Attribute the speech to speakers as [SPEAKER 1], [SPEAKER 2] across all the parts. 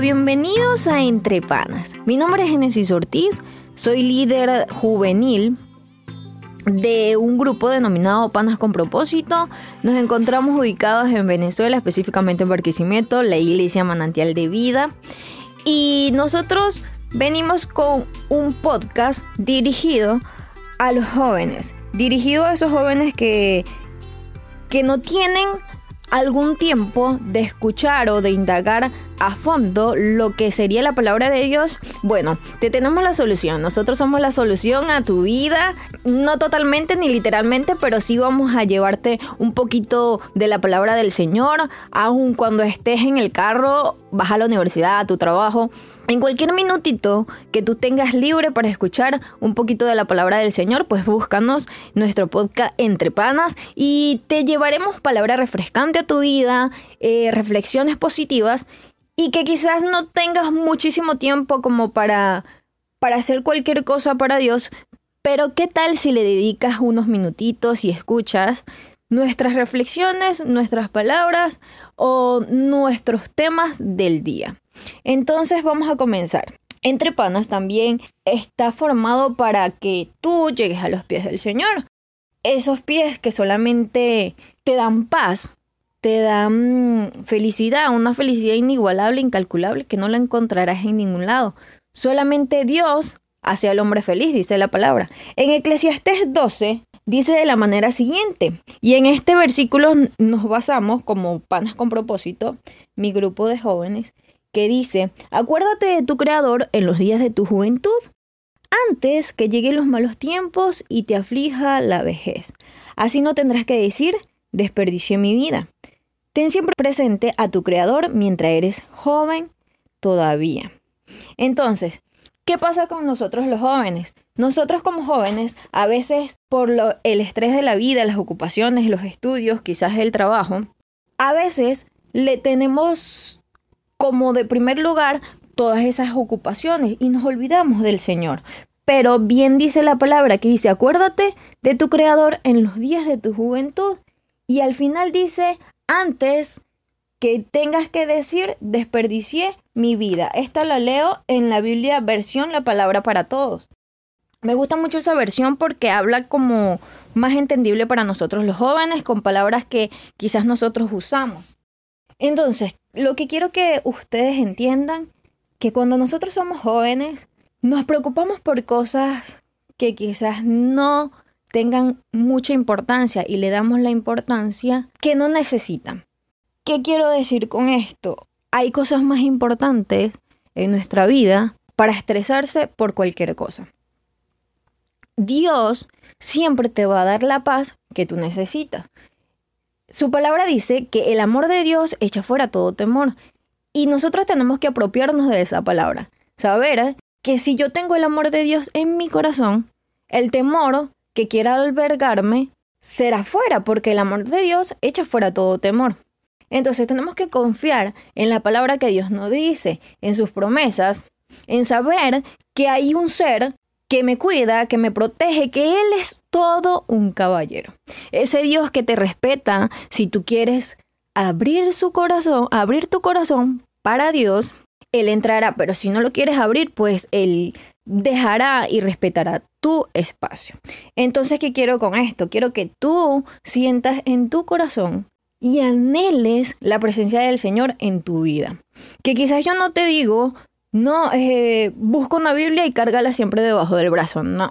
[SPEAKER 1] bienvenidos a Entre Panas. Mi nombre es Genesis Ortiz, soy líder juvenil de un grupo denominado Panas con Propósito. Nos encontramos ubicados en Venezuela, específicamente en Barquisimeto, la iglesia Manantial de Vida. Y nosotros venimos con un podcast dirigido a los jóvenes, dirigido a esos jóvenes que, que no tienen algún tiempo de escuchar o de indagar a fondo lo que sería la palabra de Dios, bueno, te tenemos la solución. Nosotros somos la solución a tu vida, no totalmente ni literalmente, pero sí vamos a llevarte un poquito de la palabra del Señor, aun cuando estés en el carro, vas a la universidad, a tu trabajo en cualquier minutito que tú tengas libre para escuchar un poquito de la palabra del Señor, pues búscanos nuestro podcast Entre Panas y te llevaremos palabra refrescante a tu vida, eh, reflexiones positivas y que quizás no tengas muchísimo tiempo como para, para hacer cualquier cosa para Dios, pero ¿qué tal si le dedicas unos minutitos y escuchas nuestras reflexiones, nuestras palabras o nuestros temas del día? Entonces vamos a comenzar. Entre panas también está formado para que tú llegues a los pies del Señor. Esos pies que solamente te dan paz, te dan felicidad, una felicidad inigualable, incalculable, que no la encontrarás en ningún lado. Solamente Dios hace al hombre feliz, dice la palabra. En Eclesiastés 12 dice de la manera siguiente, y en este versículo nos basamos como panas con propósito, mi grupo de jóvenes, que dice, acuérdate de tu Creador en los días de tu juventud, antes que lleguen los malos tiempos y te aflija la vejez. Así no tendrás que decir, desperdicié mi vida. Ten siempre presente a tu Creador mientras eres joven todavía. Entonces, ¿qué pasa con nosotros los jóvenes? Nosotros como jóvenes, a veces por el estrés de la vida, las ocupaciones, los estudios, quizás el trabajo, a veces le tenemos como de primer lugar todas esas ocupaciones y nos olvidamos del Señor. Pero bien dice la palabra que dice, acuérdate de tu Creador en los días de tu juventud. Y al final dice, antes que tengas que decir, desperdicié mi vida. Esta la leo en la Biblia versión La palabra para todos. Me gusta mucho esa versión porque habla como más entendible para nosotros los jóvenes, con palabras que quizás nosotros usamos. Entonces, lo que quiero que ustedes entiendan, que cuando nosotros somos jóvenes, nos preocupamos por cosas que quizás no tengan mucha importancia y le damos la importancia que no necesitan. ¿Qué quiero decir con esto? Hay cosas más importantes en nuestra vida para estresarse por cualquier cosa. Dios siempre te va a dar la paz que tú necesitas. Su palabra dice que el amor de Dios echa fuera todo temor. Y nosotros tenemos que apropiarnos de esa palabra. Saber que si yo tengo el amor de Dios en mi corazón, el temor que quiera albergarme será fuera, porque el amor de Dios echa fuera todo temor. Entonces tenemos que confiar en la palabra que Dios nos dice, en sus promesas, en saber que hay un ser que me cuida, que me protege, que Él es todo un caballero. Ese Dios que te respeta si tú quieres abrir su corazón, abrir tu corazón para Dios, Él entrará, pero si no lo quieres abrir, pues Él dejará y respetará tu espacio. Entonces, ¿qué quiero con esto? Quiero que tú sientas en tu corazón y anheles la presencia del Señor en tu vida. Que quizás yo no te digo, no, eh, busca una Biblia y cárgala siempre debajo del brazo. No.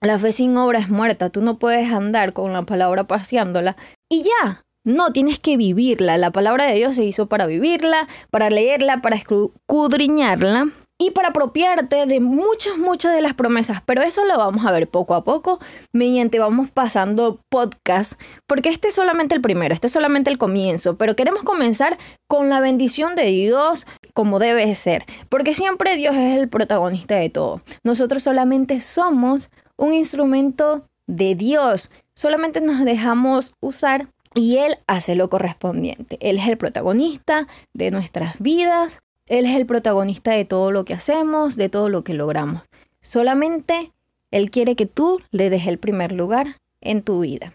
[SPEAKER 1] La fe sin obra es muerta. Tú no puedes andar con la palabra paseándola y ya. No, tienes que vivirla. La palabra de Dios se hizo para vivirla, para leerla, para escudriñarla y para apropiarte de muchas, muchas de las promesas. Pero eso lo vamos a ver poco a poco mediante vamos pasando podcast, porque este es solamente el primero, este es solamente el comienzo, pero queremos comenzar con la bendición de Dios como debe ser, porque siempre Dios es el protagonista de todo. Nosotros solamente somos un instrumento de Dios, solamente nos dejamos usar y Él hace lo correspondiente. Él es el protagonista de nuestras vidas él es el protagonista de todo lo que hacemos, de todo lo que logramos. Solamente Él quiere que tú le des el primer lugar en tu vida.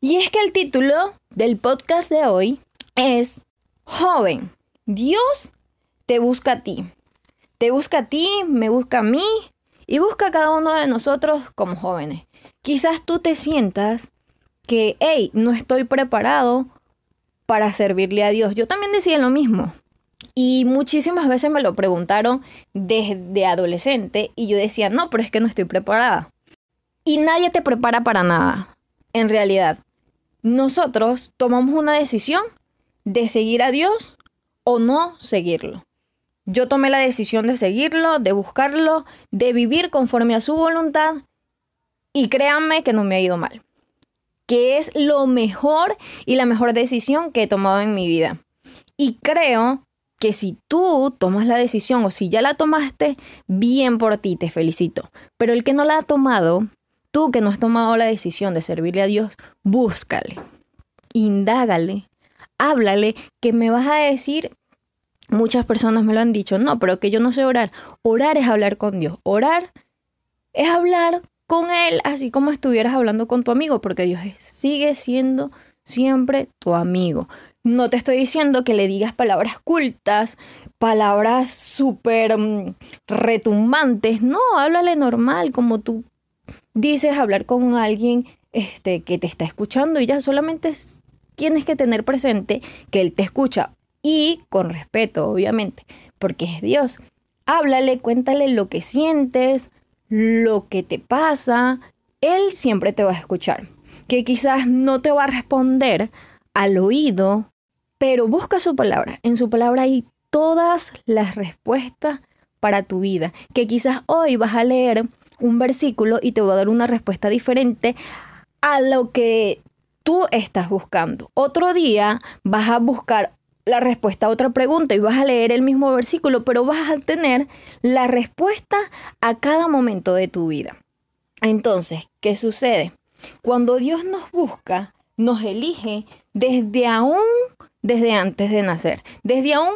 [SPEAKER 1] Y es que el título del podcast de hoy es Joven, Dios te busca a ti. Te busca a ti, me busca a mí y busca a cada uno de nosotros como jóvenes. Quizás tú te sientas que, hey, no estoy preparado para servirle a Dios. Yo también decía lo mismo. Y muchísimas veces me lo preguntaron desde adolescente y yo decía, no, pero es que no estoy preparada. Y nadie te prepara para nada, en realidad. Nosotros tomamos una decisión de seguir a Dios o no seguirlo. Yo tomé la decisión de seguirlo, de buscarlo, de vivir conforme a su voluntad y créanme que no me ha ido mal. Que es lo mejor y la mejor decisión que he tomado en mi vida. Y creo que si tú tomas la decisión o si ya la tomaste, bien por ti, te felicito. Pero el que no la ha tomado, tú que no has tomado la decisión de servirle a Dios, búscale, indágale, háblale, que me vas a decir, muchas personas me lo han dicho, no, pero que yo no sé orar. Orar es hablar con Dios. Orar es hablar con Él así como estuvieras hablando con tu amigo, porque Dios sigue siendo siempre tu amigo. No te estoy diciendo que le digas palabras cultas, palabras súper mm, retumbantes. No, háblale normal, como tú dices hablar con alguien este, que te está escuchando y ya solamente tienes que tener presente que Él te escucha y con respeto, obviamente, porque es Dios. Háblale, cuéntale lo que sientes, lo que te pasa. Él siempre te va a escuchar. Que quizás no te va a responder al oído, pero busca su palabra. En su palabra hay todas las respuestas para tu vida. Que quizás hoy vas a leer un versículo y te va a dar una respuesta diferente a lo que tú estás buscando. Otro día vas a buscar la respuesta a otra pregunta y vas a leer el mismo versículo, pero vas a tener la respuesta a cada momento de tu vida. Entonces, ¿qué sucede? Cuando Dios nos busca, nos elige desde aún, desde antes de nacer, desde aún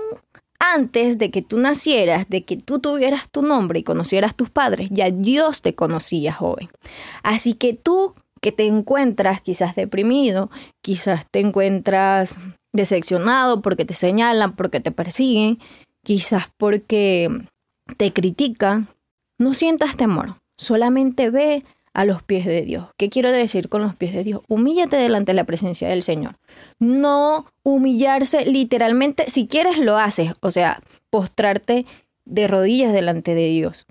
[SPEAKER 1] antes de que tú nacieras, de que tú tuvieras tu nombre y conocieras tus padres, ya Dios te conocía joven. Así que tú que te encuentras quizás deprimido, quizás te encuentras decepcionado porque te señalan, porque te persiguen, quizás porque te critican, no sientas temor, solamente ve a los pies de Dios. ¿Qué quiero decir con los pies de Dios? Humíllate delante de la presencia del Señor. No humillarse literalmente, si quieres lo haces, o sea, postrarte de rodillas delante de Dios.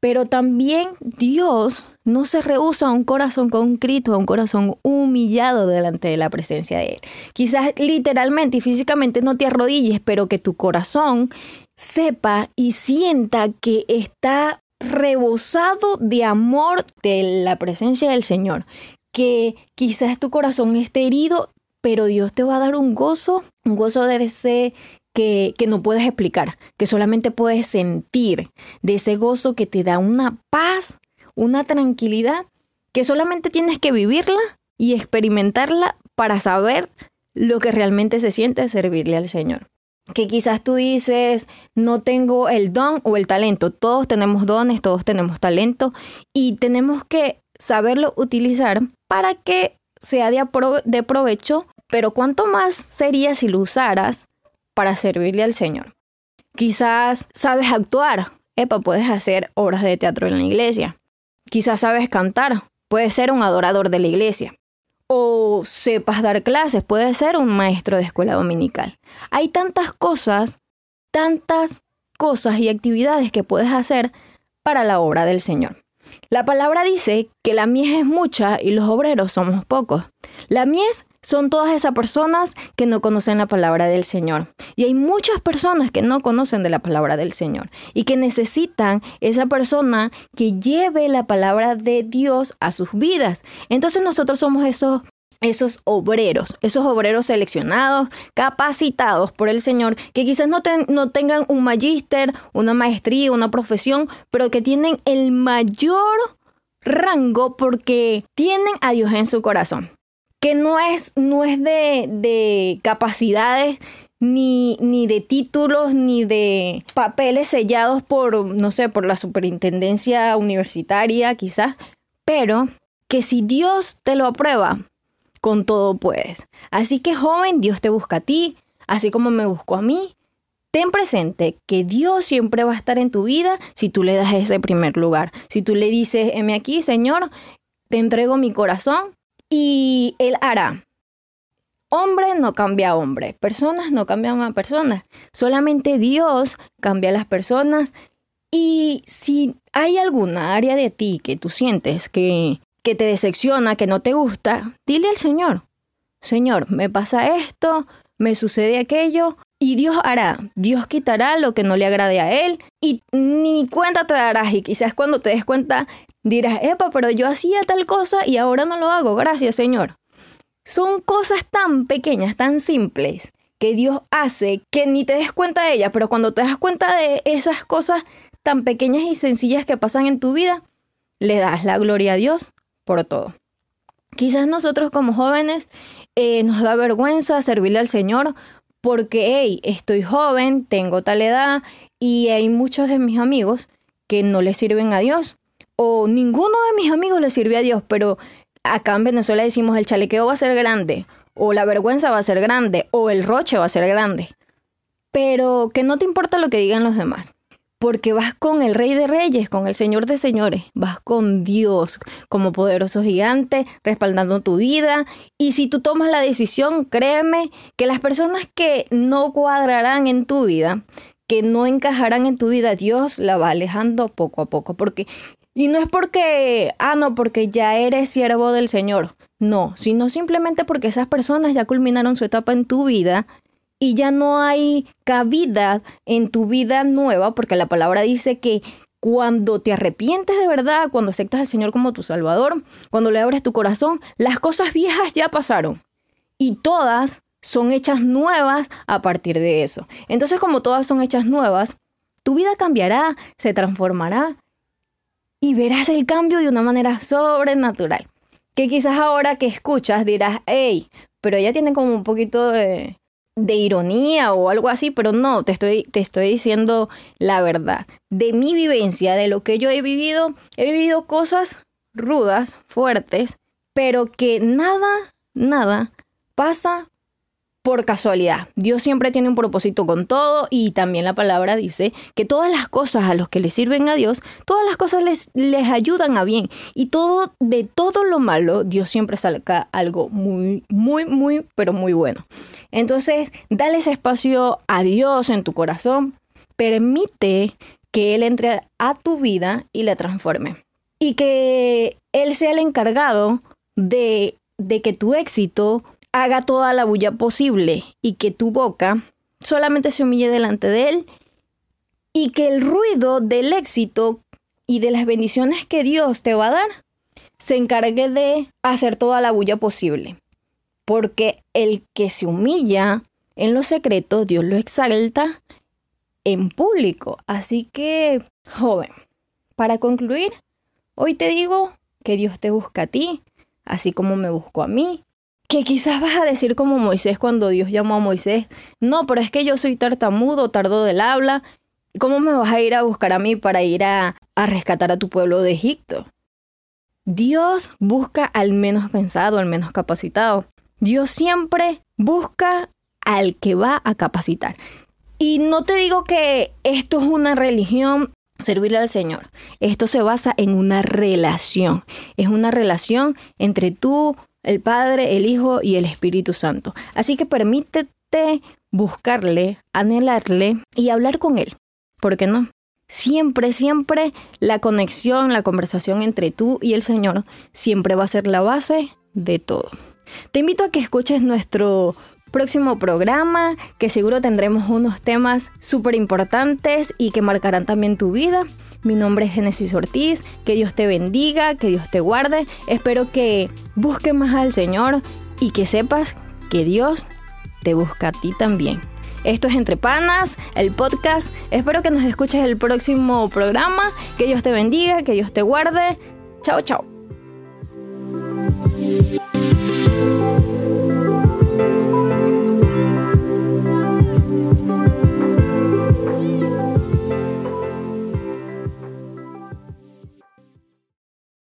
[SPEAKER 1] Pero también Dios no se rehúsa a un corazón concreto, a un corazón humillado delante de la presencia de Él. Quizás literalmente y físicamente no te arrodilles, pero que tu corazón sepa y sienta que está rebosado de amor de la presencia del Señor. Que quizás tu corazón esté herido, pero Dios te va a dar un gozo, un gozo de ese que, no puedes explicar, que solamente puedes sentir, de ese gozo que te da una paz, una tranquilidad, que solamente tienes que vivirla y experimentarla para saber lo que realmente se siente servirle al Señor. Que quizás tú dices, no tengo el don o el talento. Todos tenemos dones, todos tenemos talento y tenemos que saberlo utilizar para que sea de, provecho, pero cuánto más sería si lo usaras para servirle al Señor. Quizás sabes actuar, epa, puedes hacer obras de teatro en la iglesia. Quizás sabes cantar, puedes ser un adorador de la iglesia. O sepas dar clases, puedes ser un maestro de escuela dominical. Hay tantas cosas, tantas cosas y actividades que puedes hacer para la obra del Señor. La palabra dice que la mies es mucha y los obreros somos pocos. La mies son todas esas personas que no conocen la palabra del Señor. Y hay muchas personas que no conocen de la palabra del Señor y que necesitan esa persona que lleve la palabra de Dios a sus vidas. Entonces nosotros somos esos esos obreros, esos obreros seleccionados, capacitados por el Señor, que quizás no, no tengan un magíster, una maestría, una profesión, pero que tienen el mayor rango porque tienen a Dios en su corazón. Que no es, no es de, capacidades ni, ni, de títulos, ni de papeles sellados por, no sé, por la superintendencia universitaria quizás, pero que si Dios te lo aprueba, con todo puedes. Así que joven, Dios te busca a ti, así como me buscó a mí. ten presente que Dios siempre va a estar en tu vida si tú le das ese primer lugar. Si tú le dices, heme aquí, Señor, te entrego mi corazón y Él hará. Hombre no cambia a hombre, personas no cambian a personas, solamente Dios cambia a las personas y si hay alguna área de ti que tú sientes que, que te decepciona, que no te gusta, dile al Señor, Señor, me pasa esto, me sucede aquello, y Dios hará, Dios quitará lo que no le agrade a Él y ni cuenta te darás y quizás cuando te des cuenta dirás, epa, pero yo hacía tal cosa y ahora no lo hago, gracias Señor. Son cosas tan pequeñas, tan simples que Dios hace que ni te des cuenta de ellas, pero cuando te das cuenta de esas cosas tan pequeñas y sencillas que pasan en tu vida, le das la gloria a Dios por todo. Quizás nosotros como jóvenes eh, nos da vergüenza servirle al Señor porque, hey, estoy joven, tengo tal edad y hay muchos de mis amigos que no le sirven a Dios. O ninguno de mis amigos le sirve a Dios, pero acá en Venezuela decimos el chalequeo va a ser grande, o la vergüenza va a ser grande, o el roche va a ser grande. Pero que no te importa lo que digan los demás porque vas con el Rey de Reyes, con el Señor de Señores, vas con Dios como poderoso gigante, respaldando tu vida. Y si tú tomas la decisión, créeme que las personas que no cuadrarán en tu vida, que no encajarán en tu vida, Dios la va alejando poco a poco. Porque, y no es porque, ah, no, porque ya eres siervo del Señor. No, sino simplemente porque esas personas ya culminaron su etapa en tu vida y ya no hay cabida en tu vida nueva, porque la palabra dice que cuando te arrepientes de verdad, cuando aceptas al Señor como tu Salvador, cuando le abres tu corazón, las cosas viejas ya pasaron y todas son hechas nuevas a partir de eso. Entonces, como todas son hechas nuevas, tu vida cambiará, se transformará y verás el cambio de una manera sobrenatural. Que quizás ahora que escuchas dirás, hey, pero ella tiene como un poquito de, de ironía o algo así, pero no, te estoy, te estoy diciendo la verdad. De mi vivencia, de lo que yo he vivido, he vivido cosas rudas, fuertes, pero que nada, nada pasa por casualidad. Dios siempre tiene un propósito con todo y también la palabra dice que todas las cosas a los que le sirven a Dios, todas las cosas les, les ayudan a bien y todo de todo lo malo Dios siempre saca algo muy muy muy pero muy bueno. Entonces, dale ese espacio a Dios en tu corazón, permite que Él entre a tu vida y la transforme. Y que Él sea el encargado de, de que tu éxito haga toda la bulla posible y que tu boca solamente se humille delante de Él y que el ruido del éxito y de las bendiciones que Dios te va a dar se encargue de hacer toda la bulla posible. Porque el que se humilla en los secretos, Dios lo exalta en público. Así que, joven, para concluir, hoy te digo que Dios te busca a ti, así como me buscó a mí, que quizás vas a decir como Moisés cuando Dios llamó a Moisés, no, pero es que yo soy tartamudo, tardo del habla, ¿cómo me vas a ir a buscar a mí para ir a, a rescatar a tu pueblo de Egipto? Dios busca al menos pensado, al menos capacitado. Dios siempre busca al que va a capacitar. Y no te digo que esto es una religión, servirle al Señor. Esto se basa en una relación. Es una relación entre tú, el Padre, el Hijo y el Espíritu Santo. Así que permítete buscarle, anhelarle y hablar con Él. ¿Por qué no? Siempre, siempre la conexión, la conversación entre tú y el Señor siempre va a ser la base de todo. Te invito a que escuches nuestro próximo programa, que seguro tendremos unos temas súper importantes y que marcarán también tu vida. Mi nombre es Genesis Ortiz, que Dios te bendiga, que Dios te guarde. Espero que busques más al Señor y que sepas que Dios te busca a ti también. Esto es Entre Panas, el podcast. Espero que nos escuches el próximo programa. Que Dios te bendiga, que Dios te guarde. Chao, chao.